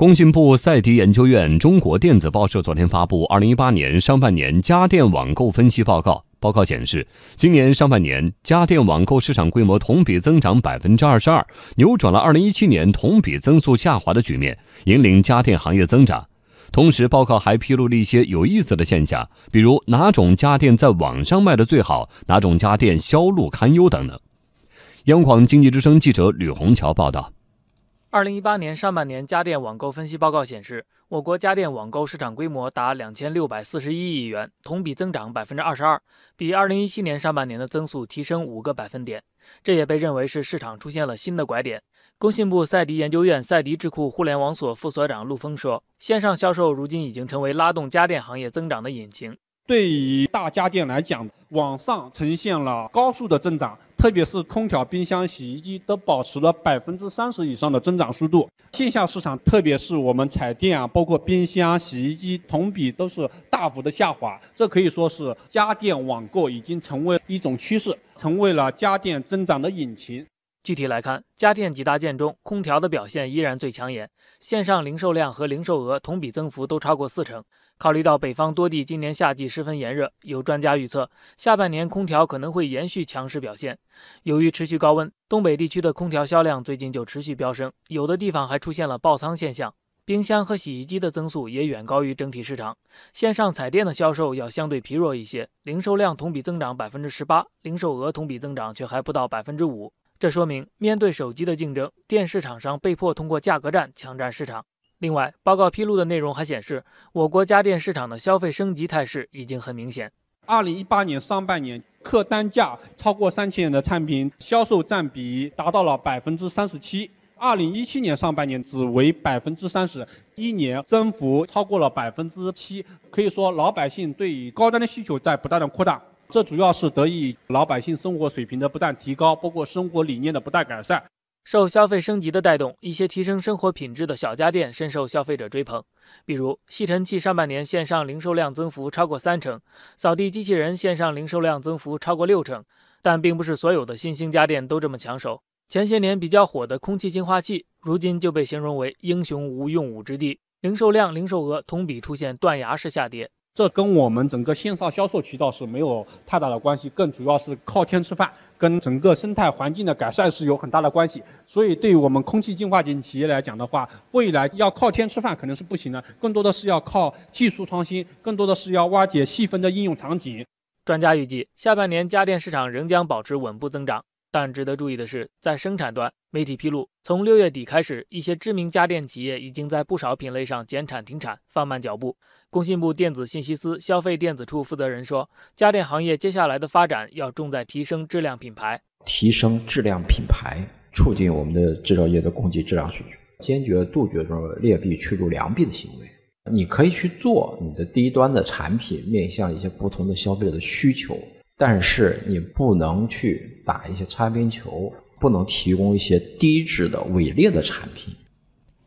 工信部赛迪研究院中国电子报社昨天发布《二零一八年上半年家电网购分析报告》。报告显示，今年上半年家电网购市场规模同比增长百分之二十二，扭转了二零一七年同比增速下滑的局面，引领家电行业增长。同时，报告还披露了一些有意思的现象，比如哪种家电在网上卖的最好，哪种家电销路堪忧等等。央广经济之声记者吕红桥报道。二零一八年上半年家电网购分析报告显示，我国家电网购市场规模达两千六百四十一亿元，同比增长百分之二十二，比二零一七年上半年的增速提升五个百分点。这也被认为是市场出现了新的拐点。工信部赛迪研究院赛迪智库互联网所副所长陆峰说：“线上销售如今已经成为拉动家电行业增长的引擎。对于大家电来讲，网上呈现了高速的增长。”特别是空调、冰箱、洗衣机都保持了百分之三十以上的增长速度。线下市场，特别是我们彩电啊，包括冰箱、洗衣机，同比都是大幅的下滑。这可以说是家电网购已经成为一种趋势，成为了家电增长的引擎。具体来看，家电几大件中，空调的表现依然最抢眼，线上零售量和零售额同比增幅都超过四成。考虑到北方多地今年夏季十分炎热，有专家预测，下半年空调可能会延续强势表现。由于持续高温，东北地区的空调销量最近就持续飙升，有的地方还出现了爆仓现象。冰箱和洗衣机的增速也远高于整体市场。线上彩电的销售要相对疲弱一些，零售量同比增长百分之十八，零售额同比增长却还不到百分之五。这说明，面对手机的竞争，电视厂商被迫通过价格战抢占市场。另外，报告披露的内容还显示，我国家电市场的消费升级态势已经很明显。二零一八年上半年，客单价超过三千元的产品销售占比达到了百分之三十七。二零一七年上半年只为百分之三十，一年增幅超过了百分之七。可以说，老百姓对于高端的需求在不断的扩大。这主要是得益于老百姓生活水平的不断提高，包括生活理念的不断改善。受消费升级的带动，一些提升生活品质的小家电深受消费者追捧。比如，吸尘器上半年线上零售量增幅超过三成，扫地机器人线上零售量增幅超过六成。但并不是所有的新兴家电都这么抢手。前些年比较火的空气净化器，如今就被形容为英雄无用武之地，零售量、零售额同比出现断崖式下跌。这跟我们整个线上销售渠道是没有太大的关系，更主要是靠天吃饭，跟整个生态环境的改善是有很大的关系。所以，对于我们空气净化器企业来讲的话，未来要靠天吃饭可能是不行的，更多的是要靠技术创新，更多的是要挖掘细分的应用场景。专家预计，下半年家电市场仍将保持稳步增长。但值得注意的是，在生产端，媒体披露，从六月底开始，一些知名家电企业已经在不少品类上减产停产，放慢脚步。工信部电子信息司消费电子处负责人说，家电行业接下来的发展要重在提升质量品牌，提升质量品牌，促进我们的制造业的供给质量水平，坚决杜绝这种劣币驱逐良币的行为。你可以去做你的低端的产品，面向一些不同的消费者的需求。但是你不能去打一些擦边球，不能提供一些低质的伪劣的产品。